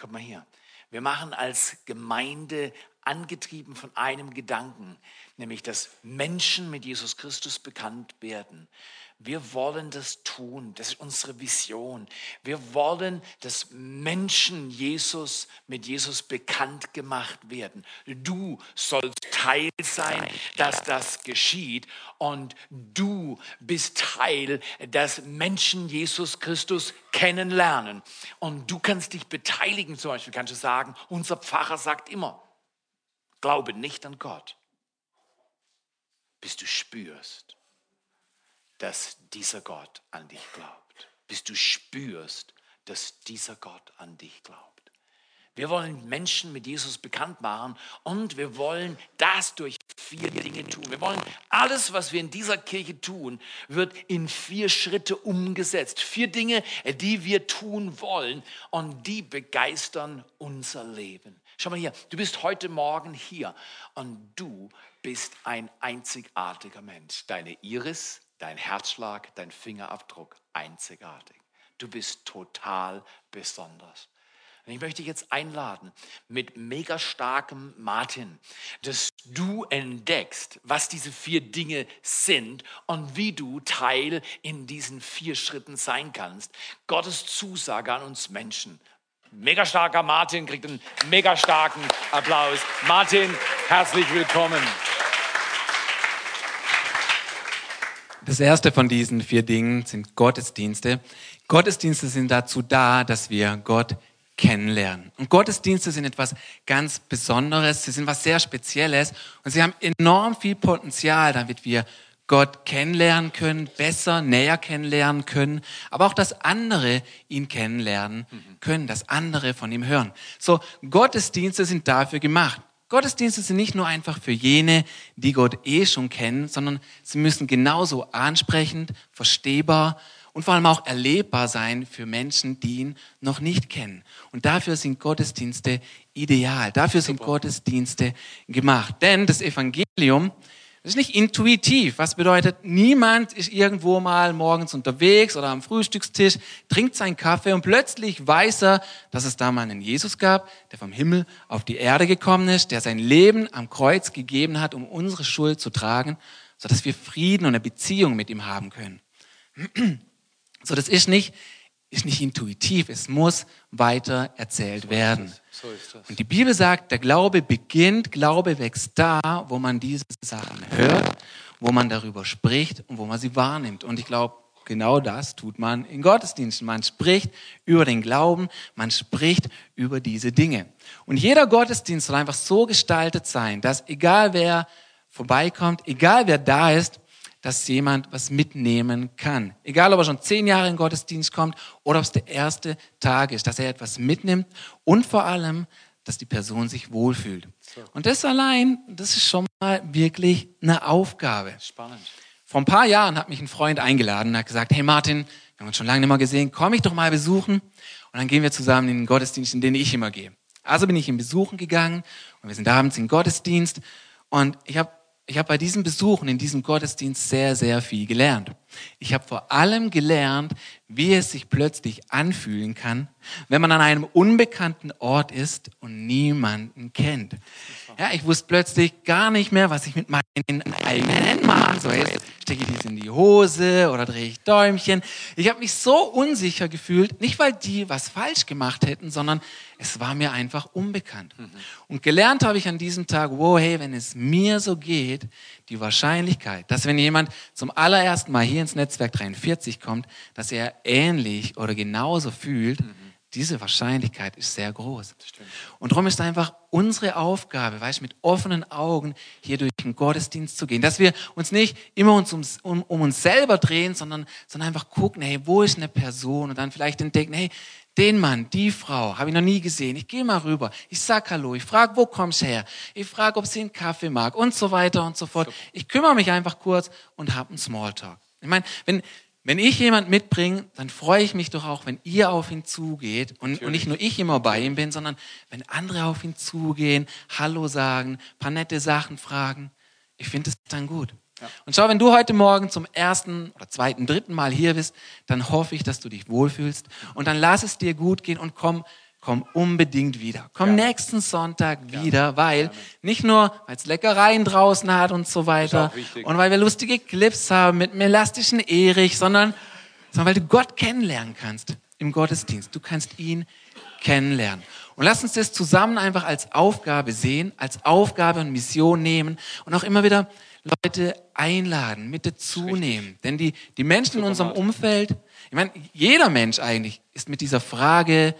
Guck mal hier. Wir machen als Gemeinde angetrieben von einem Gedanken, nämlich dass Menschen mit Jesus Christus bekannt werden. Wir wollen das tun. Das ist unsere Vision. Wir wollen, dass Menschen Jesus mit Jesus bekannt gemacht werden. Du sollst Teil sein, dass das geschieht. Und du bist Teil, dass Menschen Jesus Christus kennenlernen. Und du kannst dich beteiligen. Zum Beispiel kannst du sagen, unser Pfarrer sagt immer, glaube nicht an Gott, bis du spürst, dass dieser Gott an dich glaubt, bis du spürst, dass dieser Gott an dich glaubt. Wir wollen Menschen mit Jesus bekannt machen und wir wollen das durch vier Dinge tun. Wir wollen alles, was wir in dieser Kirche tun, wird in vier Schritte umgesetzt. Vier Dinge, die wir tun wollen und die begeistern unser Leben. Schau mal hier, du bist heute Morgen hier und du bist ein einzigartiger Mensch. Deine Iris, dein Herzschlag, dein Fingerabdruck, einzigartig. Du bist total besonders. Und ich möchte jetzt einladen mit mega starkem Martin, dass du entdeckst, was diese vier Dinge sind und wie du Teil in diesen vier Schritten sein kannst. Gottes Zusage an uns Menschen. Mega starker Martin kriegt einen mega starken Applaus. Martin, herzlich willkommen. Das erste von diesen vier Dingen sind Gottesdienste. Gottesdienste sind dazu da, dass wir Gott kennenlernen. Und Gottesdienste sind etwas ganz Besonderes, sie sind was sehr Spezielles und sie haben enorm viel Potenzial, damit wir Gott kennenlernen können, besser, näher kennenlernen können, aber auch, dass andere ihn kennenlernen können, dass andere von ihm hören. So, Gottesdienste sind dafür gemacht. Gottesdienste sind nicht nur einfach für jene, die Gott eh schon kennen, sondern sie müssen genauso ansprechend, verstehbar und vor allem auch erlebbar sein für Menschen, die ihn noch nicht kennen. Und dafür sind Gottesdienste ideal. Dafür sind Gottesdienste gemacht. Denn das Evangelium das ist nicht intuitiv. Was bedeutet, niemand ist irgendwo mal morgens unterwegs oder am Frühstückstisch, trinkt seinen Kaffee und plötzlich weiß er, dass es da mal einen Jesus gab, der vom Himmel auf die Erde gekommen ist, der sein Leben am Kreuz gegeben hat, um unsere Schuld zu tragen, sodass wir Frieden und eine Beziehung mit ihm haben können. So, das ist nicht, ist nicht intuitiv. Es muss weiter erzählt werden. Und die Bibel sagt, der Glaube beginnt, Glaube wächst da, wo man diese Sachen hört, wo man darüber spricht und wo man sie wahrnimmt. Und ich glaube, genau das tut man in Gottesdiensten. Man spricht über den Glauben, man spricht über diese Dinge. Und jeder Gottesdienst soll einfach so gestaltet sein, dass egal wer vorbeikommt, egal wer da ist, dass jemand was mitnehmen kann. Egal, ob er schon zehn Jahre in den Gottesdienst kommt oder ob es der erste Tag ist, dass er etwas mitnimmt und vor allem, dass die Person sich wohlfühlt. Und das allein, das ist schon mal wirklich eine Aufgabe. Spannend. Vor ein paar Jahren hat mich ein Freund eingeladen und hat gesagt, hey Martin, wir haben uns schon lange nicht mehr gesehen, komm ich doch mal besuchen und dann gehen wir zusammen in den Gottesdienst, in den ich immer gehe. Also bin ich ihm besuchen gegangen und wir sind abends im Gottesdienst und ich habe ich habe bei diesen Besuchen in diesem Gottesdienst sehr, sehr viel gelernt. Ich habe vor allem gelernt, wie es sich plötzlich anfühlen kann, wenn man an einem unbekannten Ort ist und niemanden kennt. Ja, ich wusste plötzlich gar nicht mehr, was ich mit meinen eigenen Händen machen soll. Jetzt stecke ich dies in die Hose oder drehe ich Däumchen. Ich habe mich so unsicher gefühlt, nicht weil die was falsch gemacht hätten, sondern es war mir einfach unbekannt. Mhm. Und gelernt habe ich an diesem Tag, wow, hey, wenn es mir so geht, die Wahrscheinlichkeit, dass wenn jemand zum allerersten Mal hier ins Netzwerk 43 kommt, dass er ähnlich oder genauso fühlt, mhm. Diese Wahrscheinlichkeit ist sehr groß. Und darum ist einfach unsere Aufgabe, weißt, mit offenen Augen hier durch den Gottesdienst zu gehen, dass wir uns nicht immer uns um, um, um uns selber drehen, sondern, sondern einfach gucken, hey, wo ist eine Person und dann vielleicht entdecken, hey, den Mann, die Frau, habe ich noch nie gesehen. Ich gehe mal rüber, ich sag Hallo, ich frage, wo kommst du her? Ich frage, ob sie einen Kaffee mag und so weiter und so fort. Ich kümmere mich einfach kurz und habe einen Smalltalk. Ich meine, wenn, wenn ich jemand mitbringe, dann freue ich mich doch auch, wenn ihr auf ihn zugeht und, und nicht nur ich immer bei ihm bin, sondern wenn andere auf ihn zugehen, Hallo sagen, paar nette Sachen fragen. Ich finde es dann gut. Und schau, wenn du heute Morgen zum ersten oder zweiten, dritten Mal hier bist, dann hoffe ich, dass du dich wohlfühlst. Und dann lass es dir gut gehen und komm komm unbedingt wieder. Komm ja. nächsten Sonntag ja. wieder, weil ja. nicht nur, weil es Leckereien draußen hat und so weiter und weil wir lustige Clips haben mit dem elastischen Erich, sondern, sondern weil du Gott kennenlernen kannst im Gottesdienst. Du kannst ihn kennenlernen. Und lass uns das zusammen einfach als Aufgabe sehen, als Aufgabe und Mission nehmen und auch immer wieder Leute einladen, mit dazu nehmen. Denn die, die Menschen in unserem Umfeld, ich meine, jeder Mensch eigentlich ist mit dieser Frage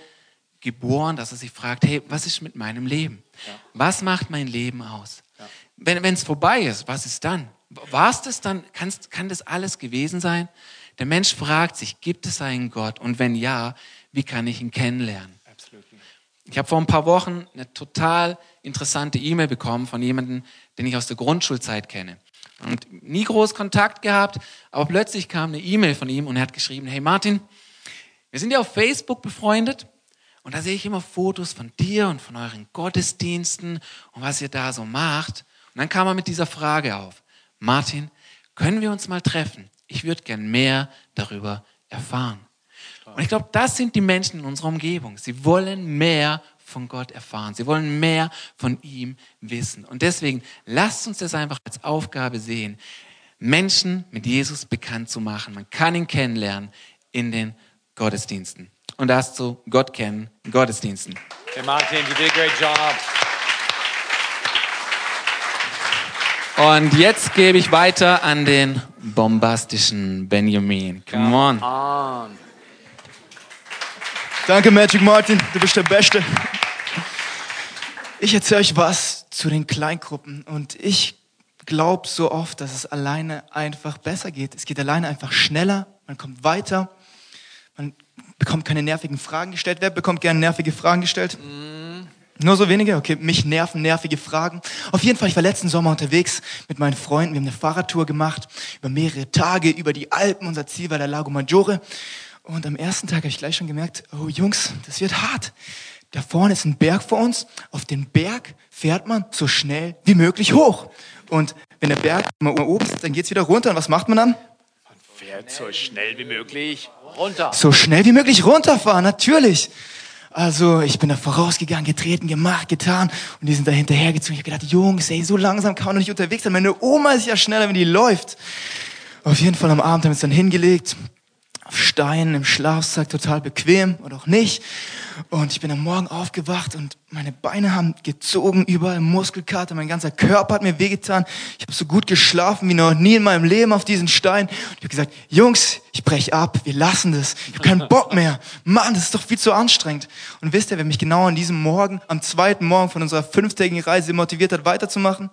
geboren, dass er sich fragt, hey, was ist mit meinem Leben? Ja. Was macht mein Leben aus? Ja. Wenn es vorbei ist, was ist dann? War es das dann? Kannst, kann das alles gewesen sein? Der Mensch fragt sich, gibt es einen Gott? Und wenn ja, wie kann ich ihn kennenlernen? Ich habe vor ein paar Wochen eine total interessante E-Mail bekommen von jemandem, den ich aus der Grundschulzeit kenne. Und nie groß Kontakt gehabt, aber plötzlich kam eine E-Mail von ihm und er hat geschrieben, hey Martin, wir sind ja auf Facebook befreundet und da sehe ich immer Fotos von dir und von euren Gottesdiensten und was ihr da so macht. Und dann kam er mit dieser Frage auf, Martin, können wir uns mal treffen? Ich würde gern mehr darüber erfahren. Und ich glaube, das sind die Menschen in unserer Umgebung. Sie wollen mehr von Gott erfahren. Sie wollen mehr von ihm wissen. Und deswegen lasst uns das einfach als Aufgabe sehen, Menschen mit Jesus bekannt zu machen. Man kann ihn kennenlernen in den Gottesdiensten. Und das zu Gott kennen, in Gottesdiensten. Hey Martin, you did a great job. Und jetzt gebe ich weiter an den bombastischen Benjamin. Come on. on. Danke, Magic Martin, du bist der Beste. Ich erzähle euch was zu den Kleingruppen und ich glaube so oft, dass es alleine einfach besser geht. Es geht alleine einfach schneller, man kommt weiter, man bekommt keine nervigen Fragen gestellt. Wer bekommt gerne nervige Fragen gestellt? Nur so wenige? Okay, mich nerven nervige Fragen. Auf jeden Fall, ich war letzten Sommer unterwegs mit meinen Freunden. Wir haben eine Fahrradtour gemacht über mehrere Tage über die Alpen. Unser Ziel war der Lago Maggiore. Und am ersten Tag habe ich gleich schon gemerkt, oh Jungs, das wird hart. Da vorne ist ein Berg vor uns. Auf den Berg fährt man so schnell wie möglich hoch. Und wenn der Berg mal oben ist, dann geht's wieder runter. Und was macht man dann? Man fährt so schnell wie möglich runter. So schnell wie möglich runterfahren, natürlich. Also ich bin da vorausgegangen, getreten, gemacht, getan und die sind da hinterhergezogen. Ich habe gedacht, Jungs, ey, so langsam kann man doch nicht unterwegs sein. Meine Oma ist ja schneller, wenn die läuft. Auf jeden Fall am Abend haben wir uns dann hingelegt, auf Steinen im Schlafsack, total bequem oder auch nicht. Und ich bin am Morgen aufgewacht und meine Beine haben gezogen, überall Muskelkater, mein ganzer Körper hat mir wehgetan. Ich habe so gut geschlafen wie noch nie in meinem Leben auf diesen Stein. Und ich habe gesagt, Jungs, ich brech ab, wir lassen das. Ich habe keinen Bock mehr. Mann, das ist doch viel zu anstrengend. Und wisst ihr, wer mich genau an diesem Morgen, am zweiten Morgen von unserer fünftägigen Reise motiviert hat, weiterzumachen?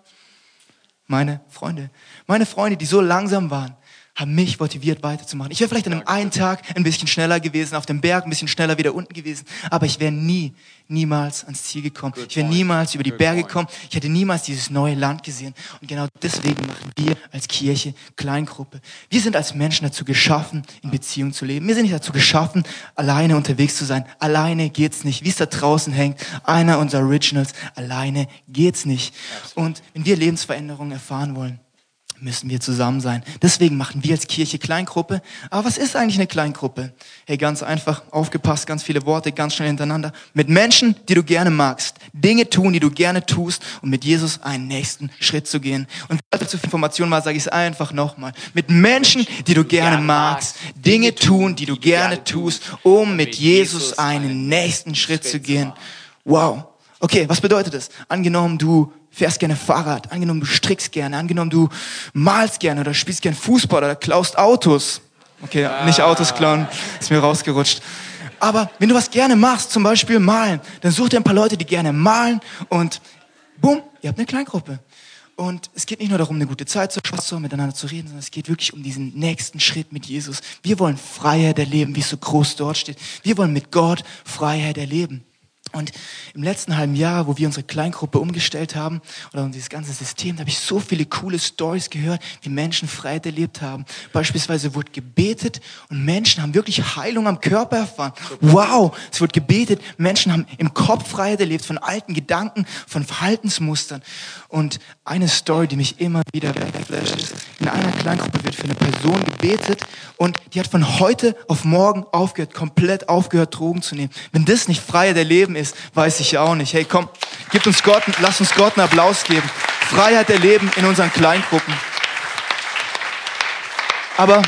Meine Freunde. Meine Freunde, die so langsam waren haben mich motiviert weiterzumachen. Ich wäre vielleicht an einem einen Tag ein bisschen schneller gewesen, auf dem Berg ein bisschen schneller wieder unten gewesen, aber ich wäre nie, niemals ans Ziel gekommen. ich wäre niemals über die Berge gekommen. Ich hätte niemals dieses neue Land gesehen. Und genau deswegen machen wir als Kirche Kleingruppe. Wir sind als Menschen dazu geschaffen, in Beziehung zu leben. Wir sind nicht dazu geschaffen, alleine unterwegs zu sein. Alleine geht's nicht. Wie es da draußen hängt, einer unserer Originals, alleine geht's nicht. Und wenn wir Lebensveränderungen erfahren wollen, müssen wir zusammen sein. Deswegen machen wir als Kirche Kleingruppe. Aber was ist eigentlich eine Kleingruppe? Hey, ganz einfach, aufgepasst, ganz viele Worte, ganz schnell hintereinander. Mit Menschen, die du gerne magst. Dinge tun, die du gerne tust, um mit Jesus einen nächsten Schritt zu gehen. Und es zu viel Information war, sage ich es einfach nochmal. Mit Menschen, die du gerne magst. Dinge tun, die du gerne tust, um mit Jesus einen nächsten Schritt zu gehen. Wow. Okay, was bedeutet das? Angenommen, du fährst gerne Fahrrad, angenommen du strickst gerne, angenommen du malst gerne oder spielst gerne Fußball oder klaust Autos. Okay, ah. nicht Autos klauen, ist mir rausgerutscht. Aber wenn du was gerne machst, zum Beispiel malen, dann such dir ein paar Leute, die gerne malen und bumm, ihr habt eine Kleingruppe. Und es geht nicht nur darum, eine gute Zeit zu haben, miteinander zu reden, sondern es geht wirklich um diesen nächsten Schritt mit Jesus. Wir wollen Freiheit erleben, wie es so groß dort steht. Wir wollen mit Gott Freiheit erleben. Und im letzten halben Jahr, wo wir unsere Kleingruppe umgestellt haben oder dieses ganze System, da habe ich so viele coole Stories gehört, wie Menschen Freiheit erlebt haben. Beispielsweise wurde gebetet und Menschen haben wirklich Heilung am Körper erfahren. Wow, es wurde gebetet, Menschen haben im Kopf Freiheit erlebt von alten Gedanken, von Verhaltensmustern. Und eine Story, die mich immer wieder wegflasht, ist, in einer Kleingruppe wird für eine Person gebetet und die hat von heute auf morgen aufgehört, komplett aufgehört, Drogen zu nehmen. Wenn das nicht Freiheit erleben ist, weiß ich auch nicht. Hey, komm, gib uns Gott, lass uns Gott einen Applaus geben. Freiheit erleben in unseren Kleingruppen. Aber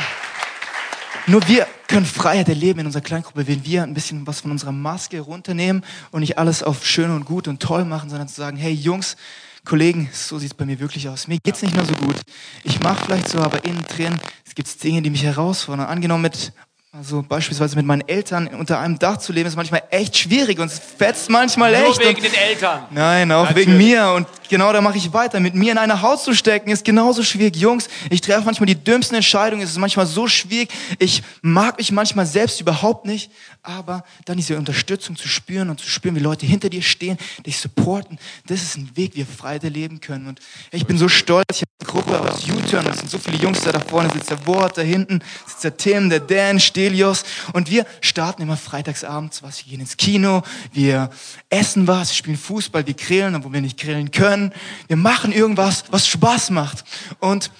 nur wir können Freiheit erleben in unserer Kleingruppe, wenn wir ein bisschen was von unserer Maske runternehmen und nicht alles auf schön und gut und toll machen, sondern zu sagen, hey Jungs, Kollegen, so sieht es bei mir wirklich aus. Mir geht's nicht mehr so gut. Ich mache vielleicht so, aber innen drin, es gibt Dinge, die mich herausfordern. Angenommen mit also beispielsweise mit meinen Eltern unter einem Dach zu leben, ist manchmal echt schwierig und es fetzt manchmal Nur echt. wegen und den Eltern. Nein, auch Natürlich. wegen mir. Und genau da mache ich weiter. Mit mir in einer Haut zu stecken, ist genauso schwierig. Jungs, ich treffe manchmal die dümmsten Entscheidungen. Es ist manchmal so schwierig. Ich mag mich manchmal selbst überhaupt nicht. Aber dann diese Unterstützung zu spüren und zu spüren, wie Leute hinter dir stehen, dich supporten, das ist ein Weg, wie wir Freiheit erleben können. Und ich bin so stolz. Ich habe eine Gruppe aus U-Turn. Das sind so viele Jungs da, da vorne. Sitzt der Wort, da hinten sitzt der Tim, der Dan, Stelios. Und wir starten immer freitagsabends was. Wir gehen ins Kino, wir essen was, wir spielen Fußball, wir grillen, obwohl wir nicht grillen können. Wir machen irgendwas, was Spaß macht. Und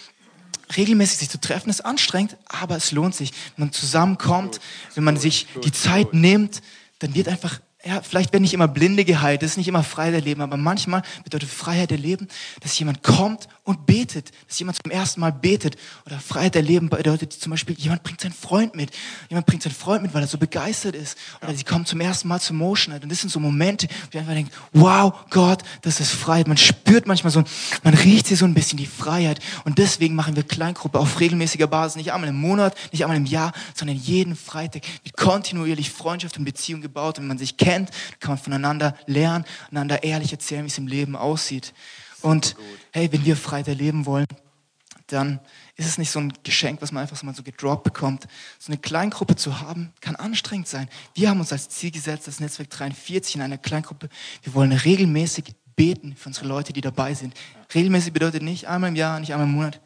regelmäßig sich zu treffen ist anstrengend, aber es lohnt sich. Wenn man zusammenkommt, wenn man sich die Zeit nimmt, dann wird einfach ja, vielleicht werden nicht immer Blinde geheilt, das ist nicht immer Freiheit erleben, aber manchmal bedeutet Freiheit erleben, dass jemand kommt und betet, dass jemand zum ersten Mal betet. Oder Freiheit erleben bedeutet zum Beispiel, jemand bringt seinen Freund mit. Jemand bringt seinen Freund mit, weil er so begeistert ist. Oder sie kommen zum ersten Mal zum Motion. Und das sind so Momente, wo man einfach denkt, wow, Gott, das ist Freiheit. Man spürt manchmal so, man riecht hier so ein bisschen die Freiheit. Und deswegen machen wir Kleingruppe auf regelmäßiger Basis, nicht einmal im Monat, nicht einmal im Jahr, sondern jeden Freitag wird kontinuierlich Freundschaft und Beziehung gebaut. Und man sich kennt, kann man voneinander lernen, einander ehrlich erzählen, wie es im Leben aussieht. Und hey, wenn wir Freiheit erleben wollen, dann ist es nicht so ein Geschenk, was man einfach so mal so gedroppt bekommt. So eine Kleingruppe zu haben, kann anstrengend sein. Wir haben uns als Ziel gesetzt, das Netzwerk 43 in einer Kleingruppe, wir wollen regelmäßig beten für unsere Leute, die dabei sind. Regelmäßig bedeutet nicht einmal im Jahr, nicht einmal im Monat,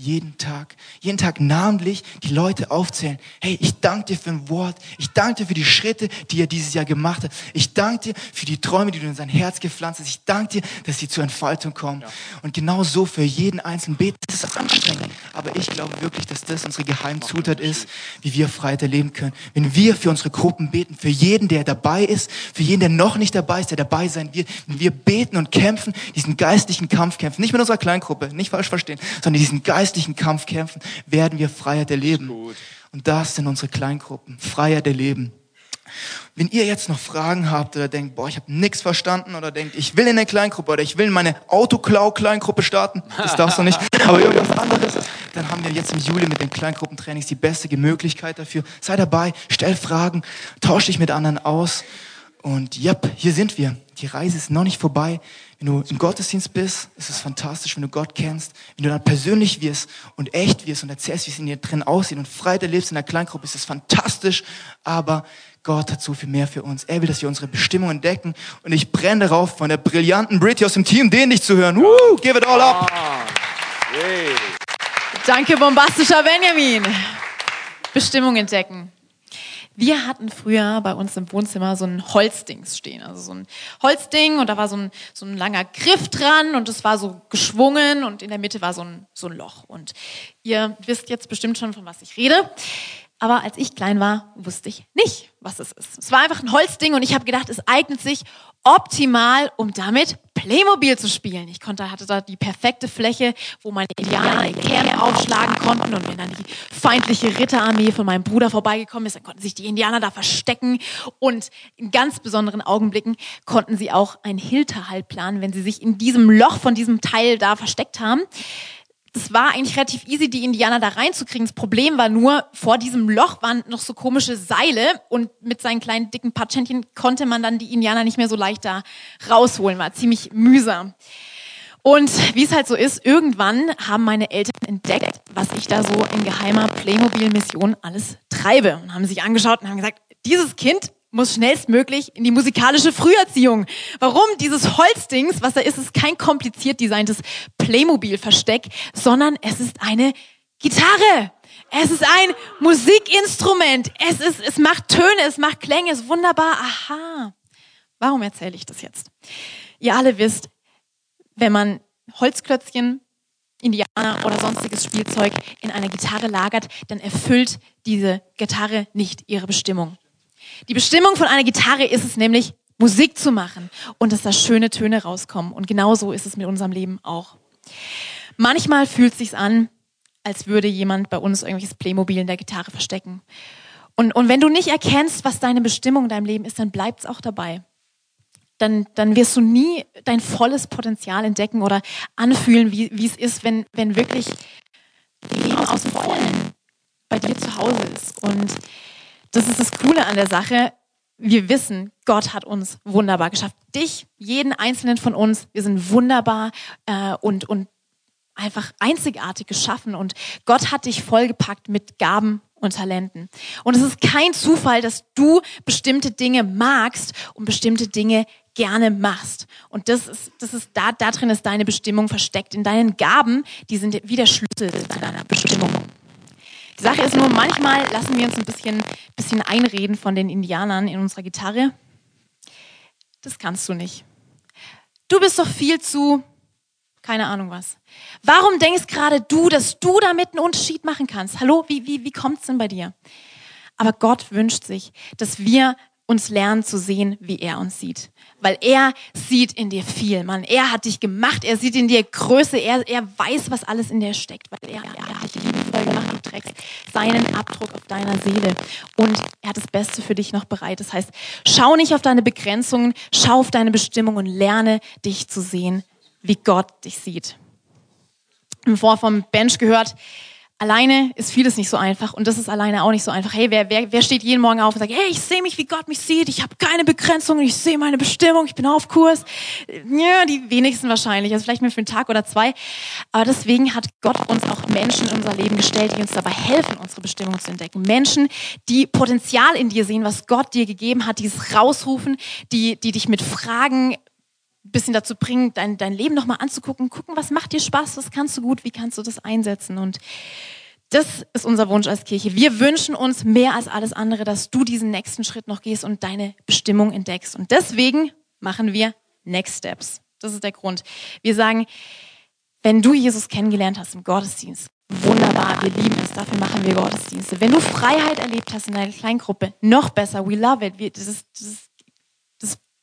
jeden Tag, jeden Tag namentlich die Leute aufzählen. Hey, ich danke dir für ein Wort. Ich danke dir für die Schritte, die er dieses Jahr gemacht hat. Ich danke dir für die Träume, die du in sein Herz gepflanzt hast. Ich danke dir, dass sie zur Entfaltung kommen. Und genau so für jeden einzelnen Beten. Das ist anstrengend. Aber ich glaube wirklich, dass das unsere Geheimzutat ist, wie wir Freiheit erleben können. Wenn wir für unsere Gruppen beten, für jeden, der dabei ist, für jeden, der noch nicht dabei ist, der dabei sein wird, wenn wir beten und kämpfen, diesen geistlichen Kampf kämpfen, nicht mit unserer Kleingruppe, nicht falsch verstehen, sondern diesen geistlichen Kampf kämpfen, werden wir Freiheit erleben. Und das sind unsere Kleingruppen. Freiheit erleben. Wenn ihr jetzt noch Fragen habt oder denkt, boah, ich habe nichts verstanden oder denkt, ich will in eine Kleingruppe oder ich will in meine Autoklau-Kleingruppe starten, das darfst du nicht, aber irgendwas anderes, dann haben wir jetzt im Juli mit den Kleingruppentrainings die beste Möglichkeit dafür. Sei dabei, stell Fragen, tausch dich mit anderen aus und yep, hier sind wir. Die Reise ist noch nicht vorbei. Wenn du im Gottesdienst bist, ist es fantastisch, wenn du Gott kennst. Wenn du dann persönlich wirst und echt wirst und erzählst, wie es in dir drin aussieht und Freiheit erlebst in der Kleingruppe, ist es fantastisch. Aber Gott hat so viel mehr für uns. Er will, dass wir unsere Bestimmung entdecken. Und ich brenne darauf, von der brillanten Britty aus dem Team den nicht zu hören. Woo, give it all up. Danke, bombastischer Benjamin. Bestimmung entdecken. Wir hatten früher bei uns im Wohnzimmer so ein Holzdings stehen, also so ein Holzding und da war so ein, so ein langer Griff dran und es war so geschwungen und in der Mitte war so ein, so ein Loch. Und ihr wisst jetzt bestimmt schon, von was ich rede. Aber als ich klein war, wusste ich nicht, was es ist. Es war einfach ein Holzding und ich habe gedacht, es eignet sich optimal, um damit Playmobil zu spielen. Ich konnte, hatte da die perfekte Fläche, wo meine Indianer die Kerne aufschlagen konnten und wenn dann die feindliche Ritterarmee von meinem Bruder vorbeigekommen ist, dann konnten sich die Indianer da verstecken und in ganz besonderen Augenblicken konnten sie auch einen Hinterhalt planen, wenn sie sich in diesem Loch von diesem Teil da versteckt haben das war eigentlich relativ easy, die Indianer da reinzukriegen. Das Problem war nur, vor diesem Loch waren noch so komische Seile und mit seinen kleinen dicken Patschentchen konnte man dann die Indianer nicht mehr so leicht da rausholen. War ziemlich mühsam. Und wie es halt so ist, irgendwann haben meine Eltern entdeckt, was ich da so in geheimer Playmobil-Mission alles treibe und haben sich angeschaut und haben gesagt, dieses Kind muss schnellstmöglich in die musikalische Früherziehung. Warum? Dieses Holzdings, was da ist, ist kein kompliziert designtes Playmobil-Versteck, sondern es ist eine Gitarre. Es ist ein Musikinstrument. Es ist, es macht Töne, es macht Klänge, es ist wunderbar. Aha. Warum erzähle ich das jetzt? Ihr alle wisst, wenn man Holzklötzchen, Indianer oder sonstiges Spielzeug in einer Gitarre lagert, dann erfüllt diese Gitarre nicht ihre Bestimmung. Die Bestimmung von einer Gitarre ist es nämlich, Musik zu machen und dass da schöne Töne rauskommen. Und genauso ist es mit unserem Leben auch. Manchmal fühlt es sich an, als würde jemand bei uns irgendwelches Playmobil in der Gitarre verstecken. Und, und wenn du nicht erkennst, was deine Bestimmung in deinem Leben ist, dann bleibt es auch dabei. Dann, dann wirst du nie dein volles Potenzial entdecken oder anfühlen, wie, es ist, wenn, wenn wirklich Leben aus dem Vollen bei dir zu Hause ist. Und das ist das Coole an der Sache. Wir wissen, Gott hat uns wunderbar geschafft. Dich, jeden einzelnen von uns, wir sind wunderbar äh, und, und einfach einzigartig geschaffen. Und Gott hat dich vollgepackt mit Gaben und Talenten. Und es ist kein Zufall, dass du bestimmte Dinge magst und bestimmte Dinge gerne machst. Und das ist, das ist da, da drin ist deine Bestimmung versteckt. In deinen Gaben, die sind wie der Schlüssel zu deiner Bestimmung. Die Sache ist nur, manchmal lassen wir uns ein bisschen, bisschen einreden von den Indianern in unserer Gitarre. Das kannst du nicht. Du bist doch viel zu, keine Ahnung was. Warum denkst gerade du, dass du damit einen Unterschied machen kannst? Hallo, wie, wie, wie kommt's denn bei dir? Aber Gott wünscht sich, dass wir uns lernen zu sehen, wie er uns sieht. Weil er sieht in dir viel, Mann. Er hat dich gemacht, er sieht in dir Größe, er, er weiß, was alles in dir steckt, weil er, er hat dich liebevoll gemacht, trägst seinen Abdruck auf deiner Seele. Und er hat das Beste für dich noch bereit. Das heißt, schau nicht auf deine Begrenzungen, schau auf deine Bestimmung und lerne dich zu sehen, wie Gott dich sieht. Im Vor vom Bench gehört, Alleine ist vieles nicht so einfach und das ist alleine auch nicht so einfach. Hey, wer, wer, wer steht jeden Morgen auf und sagt, hey, ich sehe mich, wie Gott mich sieht, ich habe keine Begrenzungen, ich sehe meine Bestimmung, ich bin auf Kurs. Ja, die wenigsten wahrscheinlich, also vielleicht nur für einen Tag oder zwei. Aber deswegen hat Gott uns auch Menschen in unser Leben gestellt, die uns dabei helfen, unsere Bestimmung zu entdecken. Menschen, die Potenzial in dir sehen, was Gott dir gegeben hat, die es rausrufen, die, die dich mit Fragen bisschen dazu bringen, dein, dein Leben nochmal anzugucken, gucken, was macht dir Spaß, was kannst du gut, wie kannst du das einsetzen. Und das ist unser Wunsch als Kirche. Wir wünschen uns mehr als alles andere, dass du diesen nächsten Schritt noch gehst und deine Bestimmung entdeckst. Und deswegen machen wir Next Steps. Das ist der Grund. Wir sagen, wenn du Jesus kennengelernt hast im Gottesdienst, wunderbar, wir lieben es, dafür machen wir Gottesdienste. Wenn du Freiheit erlebt hast in deiner Kleingruppe, noch besser, we love it. Wir, das, ist, das ist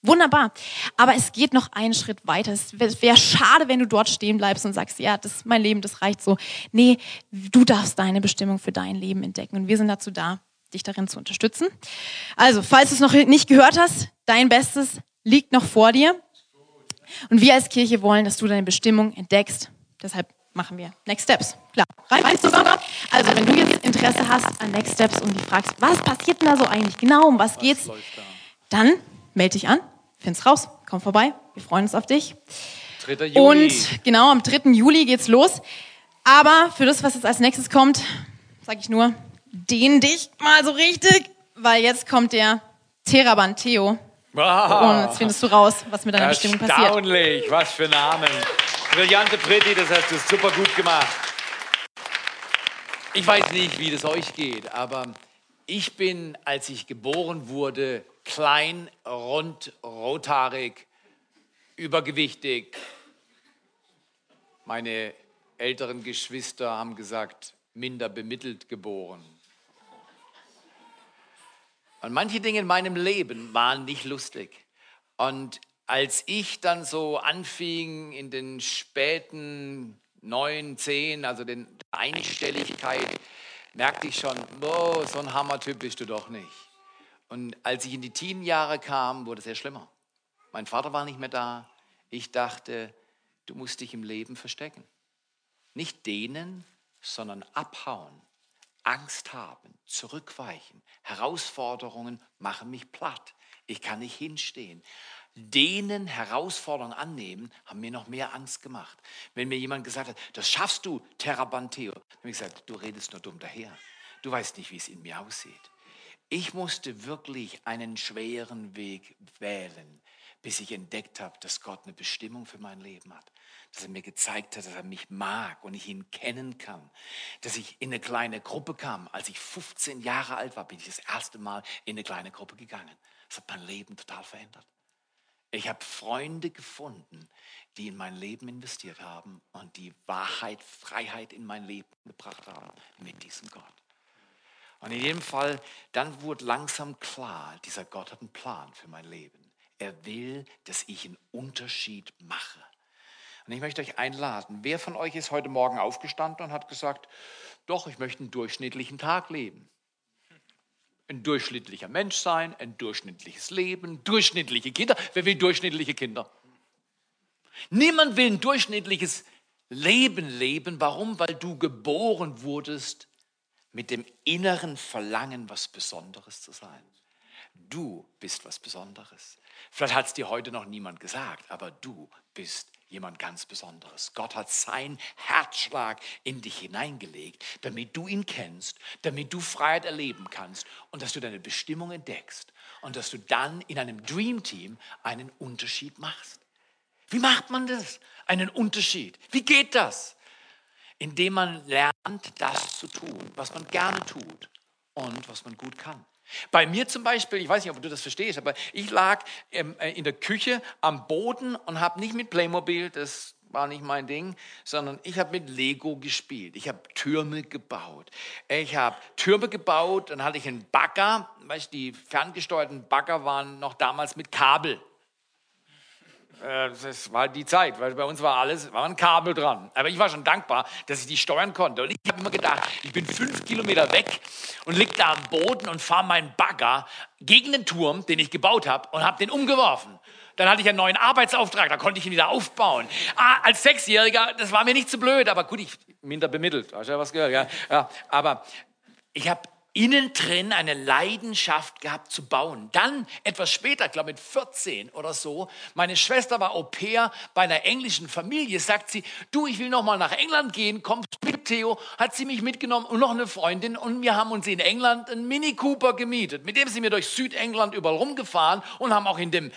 Wunderbar. Aber es geht noch einen Schritt weiter. Es wäre schade, wenn du dort stehen bleibst und sagst, ja, das ist mein Leben, das reicht so. Nee, du darfst deine Bestimmung für dein Leben entdecken. Und wir sind dazu da, dich darin zu unterstützen. Also, falls du es noch nicht gehört hast, dein Bestes liegt noch vor dir. Und wir als Kirche wollen, dass du deine Bestimmung entdeckst. Deshalb machen wir Next Steps. Klar, rein, rein zusammen. Also, wenn du jetzt Interesse hast an Next Steps und dich fragst, was passiert denn da so eigentlich genau, um was geht's, dann melde dich an, find's raus, komm vorbei, wir freuen uns auf dich. 3. Juli. Und genau, am 3. Juli geht's los. Aber für das, was jetzt als nächstes kommt, sage ich nur, dehn dich mal so richtig, weil jetzt kommt der Theraband Theo. Ah, Und jetzt findest du raus, was mit deiner Bestimmung passiert. Erstaunlich, was für Namen. Brillante Pretty, das hast du super gut gemacht. Ich weiß nicht, wie das euch geht, aber ich bin, als ich geboren wurde, klein, rund, rothaarig, übergewichtig. Meine älteren Geschwister haben gesagt, minder bemittelt geboren. Und manche Dinge in meinem Leben waren nicht lustig. Und als ich dann so anfing in den späten neun, zehn, also den Einstelligkeit, merkte ich schon, oh, so ein Hammertyp bist du doch nicht. Und als ich in die Teenjahre kam, wurde es sehr schlimmer. Mein Vater war nicht mehr da. Ich dachte, du musst dich im Leben verstecken. Nicht dehnen, sondern abhauen, Angst haben, zurückweichen. Herausforderungen machen mich platt. Ich kann nicht hinstehen. Denen Herausforderungen annehmen, haben mir noch mehr Angst gemacht. Wenn mir jemand gesagt hat, das schaffst du, Terrabanteo, dann habe ich gesagt, du redest nur dumm daher. Du weißt nicht, wie es in mir aussieht. Ich musste wirklich einen schweren Weg wählen, bis ich entdeckt habe, dass Gott eine Bestimmung für mein Leben hat. Dass er mir gezeigt hat, dass er mich mag und ich ihn kennen kann. Dass ich in eine kleine Gruppe kam. Als ich 15 Jahre alt war, bin ich das erste Mal in eine kleine Gruppe gegangen. Das hat mein Leben total verändert. Ich habe Freunde gefunden, die in mein Leben investiert haben und die Wahrheit, Freiheit in mein Leben gebracht haben mit diesem Gott. Und in jedem Fall, dann wurde langsam klar, dieser Gott hat einen Plan für mein Leben. Er will, dass ich einen Unterschied mache. Und ich möchte euch einladen, wer von euch ist heute Morgen aufgestanden und hat gesagt, doch, ich möchte einen durchschnittlichen Tag leben. Ein durchschnittlicher Mensch sein, ein durchschnittliches Leben, durchschnittliche Kinder. Wer will durchschnittliche Kinder? Niemand will ein durchschnittliches Leben leben. Warum? Weil du geboren wurdest mit dem inneren Verlangen, was Besonderes zu sein. Du bist was Besonderes. Vielleicht hat es dir heute noch niemand gesagt, aber du bist jemand ganz Besonderes. Gott hat seinen Herzschlag in dich hineingelegt, damit du ihn kennst, damit du Freiheit erleben kannst und dass du deine Bestimmung entdeckst und dass du dann in einem Dream Team einen Unterschied machst. Wie macht man das? Einen Unterschied. Wie geht das? Indem man lernt, das zu tun, was man gerne tut und was man gut kann. Bei mir zum Beispiel, ich weiß nicht, ob du das verstehst, aber ich lag ähm, äh, in der Küche am Boden und habe nicht mit Playmobil, das war nicht mein Ding, sondern ich habe mit Lego gespielt. Ich habe Türme gebaut. Ich habe Türme gebaut, dann hatte ich einen Bagger, weißt die ferngesteuerten Bagger waren noch damals mit Kabel. Äh, das war die Zeit, weil bei uns war alles, war ein Kabel dran. Aber ich war schon dankbar, dass ich die steuern konnte. Und ich habe immer gedacht, ich bin fünf Kilometer weg und liege da am Boden und fahre meinen Bagger gegen den Turm, den ich gebaut habe, und habe den umgeworfen. Dann hatte ich einen neuen Arbeitsauftrag, da konnte ich ihn wieder aufbauen. Ah, als Sechsjähriger, das war mir nicht zu so blöd, aber gut, ich minder bemittelt, hast du ja was gehört, ja. ja aber ich habe innen drin eine Leidenschaft gehabt zu bauen. Dann etwas später, glaube mit 14 oder so, meine Schwester war Au pair bei einer englischen Familie, sagt sie, du, ich will noch mal nach England gehen, kommst mit Theo, hat sie mich mitgenommen und noch eine Freundin und wir haben uns in England einen Mini Cooper gemietet. Mit dem sind wir durch Südengland überall rumgefahren und haben auch in dem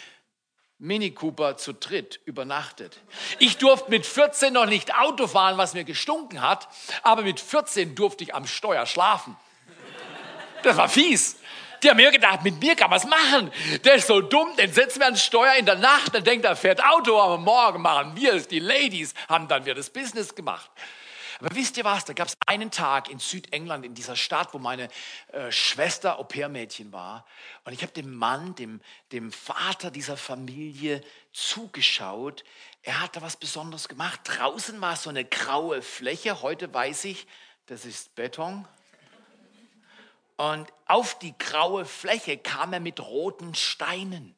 Mini Cooper zu dritt übernachtet. Ich durfte mit 14 noch nicht Auto fahren, was mir gestunken hat, aber mit 14 durfte ich am Steuer schlafen. Das war fies. Die haben mir gedacht, mit mir kann man es machen. Der ist so dumm, den setzen wir ans Steuer in der Nacht, dann denkt er, fährt Auto, aber morgen machen wir es. Die Ladies haben dann wieder das Business gemacht. Aber wisst ihr was, da gab es einen Tag in Südengland, in dieser Stadt, wo meine äh, Schwester Au-pair-Mädchen war. Und ich habe dem Mann, dem, dem Vater dieser Familie zugeschaut. Er hat da was Besonderes gemacht. Draußen war so eine graue Fläche. Heute weiß ich, das ist Beton. Und auf die graue Fläche kam er mit roten Steinen.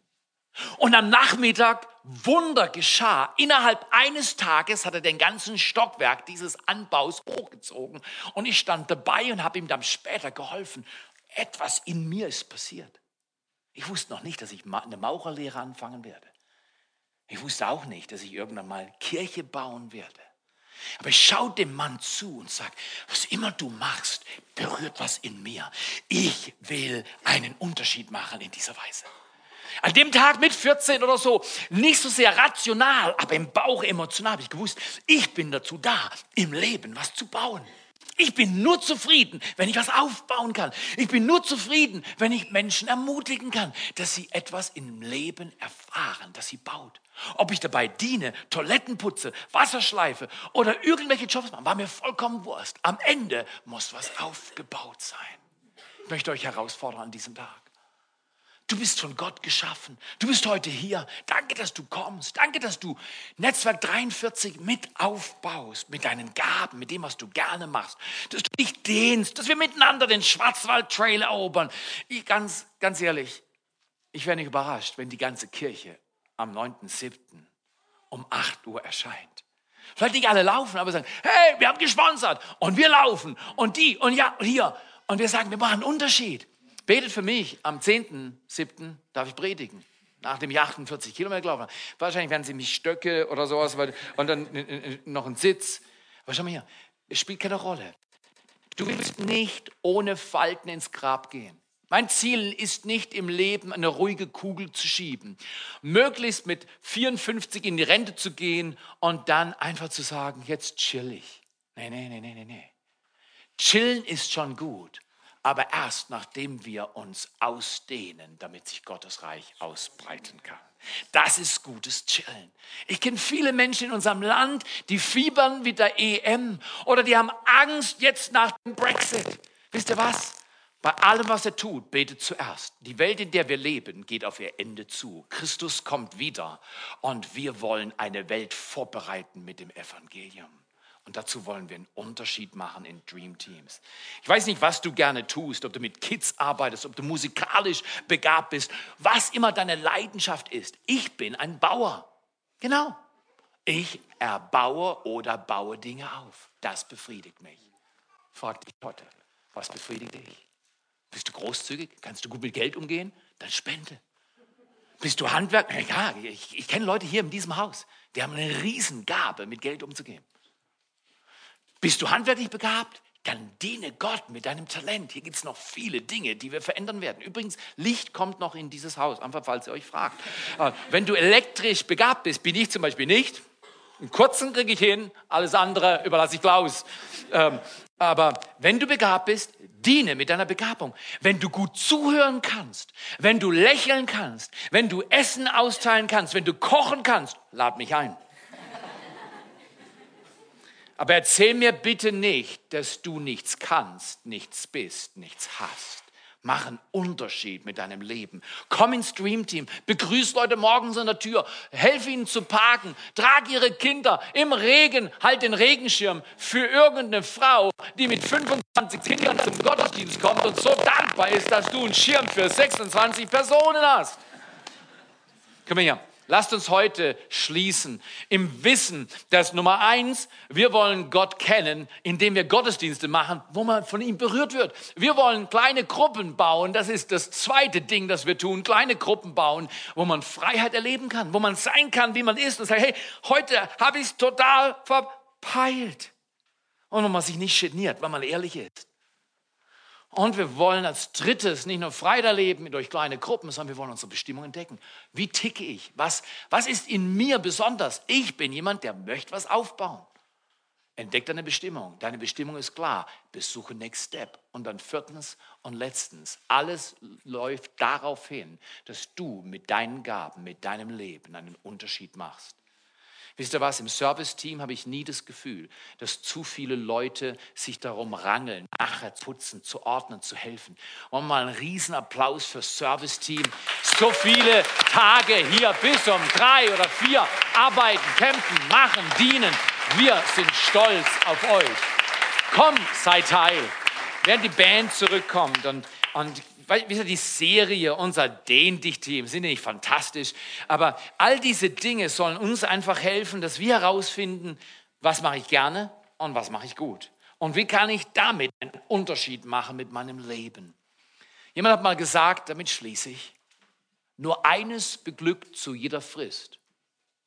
Und am Nachmittag Wunder geschah. Innerhalb eines Tages hat er den ganzen Stockwerk dieses Anbaus hochgezogen. Und ich stand dabei und habe ihm dann später geholfen. Etwas in mir ist passiert. Ich wusste noch nicht, dass ich eine Maurerlehre anfangen werde. Ich wusste auch nicht, dass ich irgendwann mal Kirche bauen werde. Aber ich schaue dem Mann zu und sage, was immer du machst, berührt was in mir. Ich will einen Unterschied machen in dieser Weise. An dem Tag mit 14 oder so, nicht so sehr rational, aber im Bauch emotional habe ich gewusst, ich bin dazu da, im Leben was zu bauen. Ich bin nur zufrieden, wenn ich was aufbauen kann. Ich bin nur zufrieden, wenn ich Menschen ermutigen kann, dass sie etwas im Leben erfahren, dass sie baut. Ob ich dabei diene, Toiletten putze, Wasser schleife oder irgendwelche Jobs mache, war mir vollkommen Wurst. Am Ende muss was aufgebaut sein. Ich möchte euch herausfordern an diesem Tag. Du bist von Gott geschaffen. Du bist heute hier. Danke, dass du kommst. Danke, dass du Netzwerk 43 mit aufbaust, mit deinen Gaben, mit dem, was du gerne machst. Dass du dich dehnst, dass wir miteinander den Schwarzwald Trail erobern. Ich, ganz, ganz ehrlich, ich wäre nicht überrascht, wenn die ganze Kirche am 9.7. um 8 Uhr erscheint. Vielleicht nicht alle laufen, aber sagen, hey, wir haben gesponsert und wir laufen und die und ja und hier. Und wir sagen, wir machen einen Unterschied. Betet für mich, am 10.7. darf ich predigen. Nachdem ich 48 Kilometer gelaufen habe. Wahrscheinlich werden sie mich Stöcke oder sowas und dann äh, äh, noch ein Sitz. Aber schau mal hier, es spielt keine Rolle. Du willst nicht ohne Falten ins Grab gehen. Mein Ziel ist nicht im Leben eine ruhige Kugel zu schieben, möglichst mit 54 in die Rente zu gehen und dann einfach zu sagen, jetzt chill ich. Nee, nee, nee, nee, nee. Chillen ist schon gut, aber erst nachdem wir uns ausdehnen, damit sich Gottes Reich ausbreiten kann. Das ist gutes Chillen. Ich kenne viele Menschen in unserem Land, die fiebern mit der EM oder die haben Angst jetzt nach dem Brexit. Wisst ihr was? Bei allem, was er tut, betet zuerst. Die Welt, in der wir leben, geht auf ihr Ende zu. Christus kommt wieder und wir wollen eine Welt vorbereiten mit dem Evangelium. Und dazu wollen wir einen Unterschied machen in Dream Teams. Ich weiß nicht, was du gerne tust, ob du mit Kids arbeitest, ob du musikalisch begabt bist, was immer deine Leidenschaft ist. Ich bin ein Bauer. Genau. Ich erbaue oder baue Dinge auf. Das befriedigt mich. Frag dich heute, was befriedigt dich? Bist du großzügig? Kannst du gut mit Geld umgehen? Dann spende. Bist du Handwerker? Ja, ich, ich kenne Leute hier in diesem Haus, die haben eine Riesengabe, mit Geld umzugehen. Bist du handwerklich begabt? Dann diene Gott mit deinem Talent. Hier gibt es noch viele Dinge, die wir verändern werden. Übrigens, Licht kommt noch in dieses Haus, einfach falls ihr euch fragt. Äh, wenn du elektrisch begabt bist, bin ich zum Beispiel nicht. Einen kurzen kriege ich hin, alles andere überlasse ich Klaus. Ähm, aber wenn du begabt bist, diene mit deiner Begabung. Wenn du gut zuhören kannst, wenn du lächeln kannst, wenn du Essen austeilen kannst, wenn du kochen kannst, lad mich ein. Aber erzähl mir bitte nicht, dass du nichts kannst, nichts bist, nichts hast. Mach einen Unterschied mit deinem Leben. Komm ins Dreamteam, begrüß Leute morgens an der Tür, helf ihnen zu parken, trag ihre Kinder im Regen, halt den Regenschirm für irgendeine Frau, die mit 25 Kindern zum Gottesdienst kommt und so dankbar ist, dass du einen Schirm für 26 Personen hast. Komm her. Lasst uns heute schließen im Wissen, dass Nummer eins, wir wollen Gott kennen, indem wir Gottesdienste machen, wo man von ihm berührt wird. Wir wollen kleine Gruppen bauen. Das ist das zweite Ding, das wir tun. Kleine Gruppen bauen, wo man Freiheit erleben kann, wo man sein kann, wie man ist und sagt, hey, heute habe ich es total verpeilt. Und wo man sich nicht geniert, weil man ehrlich ist. Und wir wollen als drittes nicht nur Freude leben durch kleine Gruppen, sondern wir wollen unsere Bestimmung entdecken. Wie ticke ich? Was, was ist in mir besonders? Ich bin jemand, der möchte was aufbauen. Entdeck deine Bestimmung. Deine Bestimmung ist klar. Besuche Next Step. Und dann viertens und letztens. Alles läuft darauf hin, dass du mit deinen Gaben, mit deinem Leben einen Unterschied machst. Wisst ihr was, im Serviceteam habe ich nie das Gefühl, dass zu viele Leute sich darum rangeln, nachher zu putzen, zu ordnen, zu helfen. Und mal einen Riesenapplaus fürs Serviceteam. So viele Tage hier bis um drei oder vier arbeiten, kämpfen, machen, dienen. Wir sind stolz auf euch. Komm, sei Teil. Während die Band zurückkommt und, und wie gesagt, die Serie, unser Dehn dich Team, sind nicht fantastisch, aber all diese Dinge sollen uns einfach helfen, dass wir herausfinden, was mache ich gerne und was mache ich gut. Und wie kann ich damit einen Unterschied machen mit meinem Leben? Jemand hat mal gesagt, damit schließe ich, nur eines beglückt zu jeder Frist,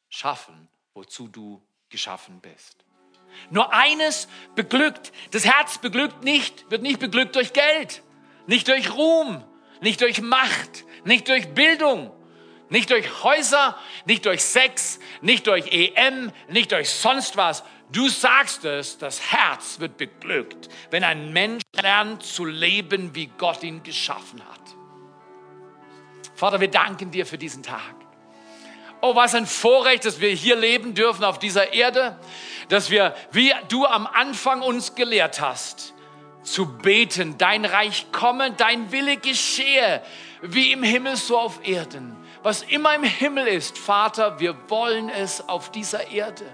schaffen, wozu du geschaffen bist. Nur eines beglückt, das Herz beglückt nicht, wird nicht beglückt durch Geld. Nicht durch Ruhm, nicht durch Macht, nicht durch Bildung, nicht durch Häuser, nicht durch Sex, nicht durch EM, nicht durch sonst was. Du sagst es, das Herz wird beglückt, wenn ein Mensch lernt zu leben, wie Gott ihn geschaffen hat. Vater, wir danken dir für diesen Tag. Oh, was ein Vorrecht, dass wir hier leben dürfen auf dieser Erde, dass wir, wie du am Anfang uns gelehrt hast, zu beten, dein Reich komme, dein Wille geschehe, wie im Himmel so auf Erden. Was immer im Himmel ist, Vater, wir wollen es auf dieser Erde.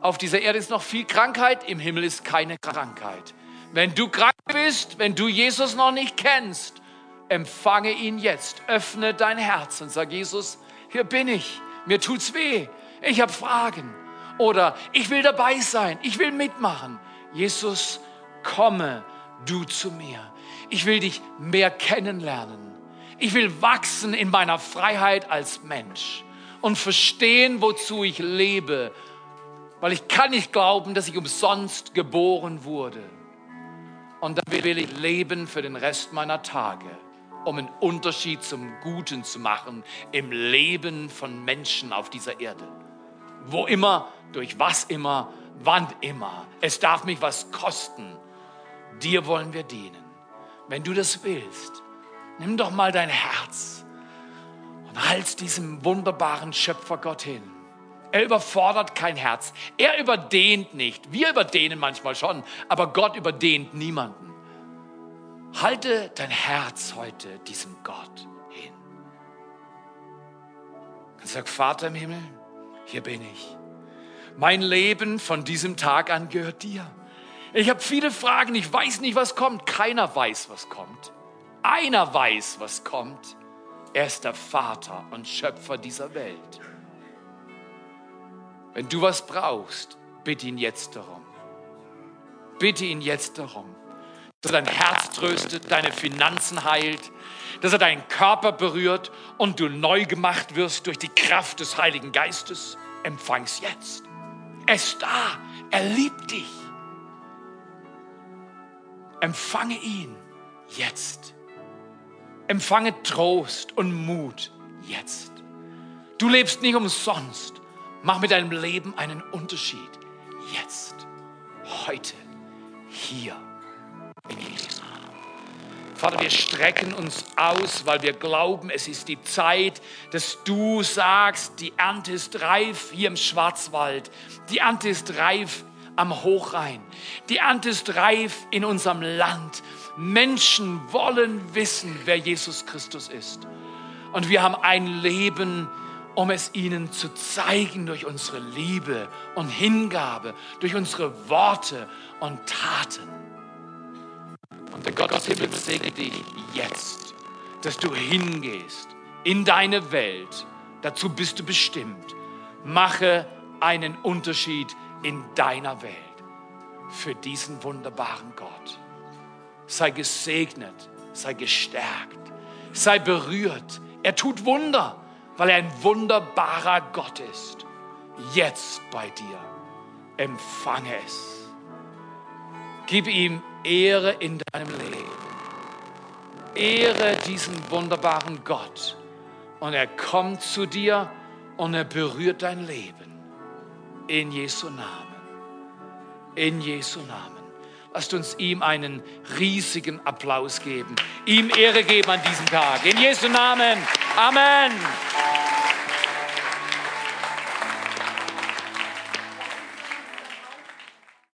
Auf dieser Erde ist noch viel Krankheit, im Himmel ist keine Krankheit. Wenn du krank bist, wenn du Jesus noch nicht kennst, empfange ihn jetzt. Öffne dein Herz und sag Jesus, hier bin ich. Mir tut's weh. Ich habe Fragen. Oder ich will dabei sein. Ich will mitmachen. Jesus, komme du zu mir. Ich will dich mehr kennenlernen. Ich will wachsen in meiner Freiheit als Mensch und verstehen, wozu ich lebe, weil ich kann nicht glauben, dass ich umsonst geboren wurde. Und dann will ich leben für den Rest meiner Tage, um einen Unterschied zum Guten zu machen im Leben von Menschen auf dieser Erde. Wo immer, durch was immer, wann immer. Es darf mich was kosten. Dir wollen wir dienen. Wenn du das willst, nimm doch mal dein Herz und halt diesem wunderbaren Schöpfer Gott hin. Er überfordert kein Herz. Er überdehnt nicht. Wir überdehnen manchmal schon, aber Gott überdehnt niemanden. Halte dein Herz heute diesem Gott hin. Und sag, Vater im Himmel, hier bin ich. Mein Leben von diesem Tag an gehört dir. Ich habe viele Fragen, ich weiß nicht, was kommt. Keiner weiß, was kommt. Einer weiß, was kommt. Er ist der Vater und Schöpfer dieser Welt. Wenn du was brauchst, bitte ihn jetzt darum. Bitte ihn jetzt darum, dass er dein Herz tröstet, deine Finanzen heilt, dass er deinen Körper berührt und du neu gemacht wirst durch die Kraft des Heiligen Geistes. Empfang's jetzt. Er ist da. Er liebt dich. Empfange ihn jetzt. Empfange Trost und Mut jetzt. Du lebst nicht umsonst. Mach mit deinem Leben einen Unterschied. Jetzt, heute, hier. Vater, wir strecken uns aus, weil wir glauben, es ist die Zeit, dass du sagst, die Ernte ist reif hier im Schwarzwald, die Ernte ist reif am Hochrhein, die Ernte ist reif in unserem Land. Menschen wollen wissen, wer Jesus Christus ist. Und wir haben ein Leben, um es ihnen zu zeigen durch unsere Liebe und Hingabe, durch unsere Worte und Taten. Und der Gott aus Himmel segne dich jetzt, dass du hingehst in deine Welt. Dazu bist du bestimmt. Mache einen Unterschied in deiner Welt für diesen wunderbaren Gott. Sei gesegnet, sei gestärkt, sei berührt. Er tut Wunder, weil er ein wunderbarer Gott ist. Jetzt bei dir. Empfange es. Gib ihm Ehre in deinem Leben. Ehre diesen wunderbaren Gott. Und er kommt zu dir und er berührt dein Leben. In Jesu Namen. In Jesu Namen. Lasst uns ihm einen riesigen Applaus geben. Ihm Ehre geben an diesem Tag. In Jesu Namen. Amen.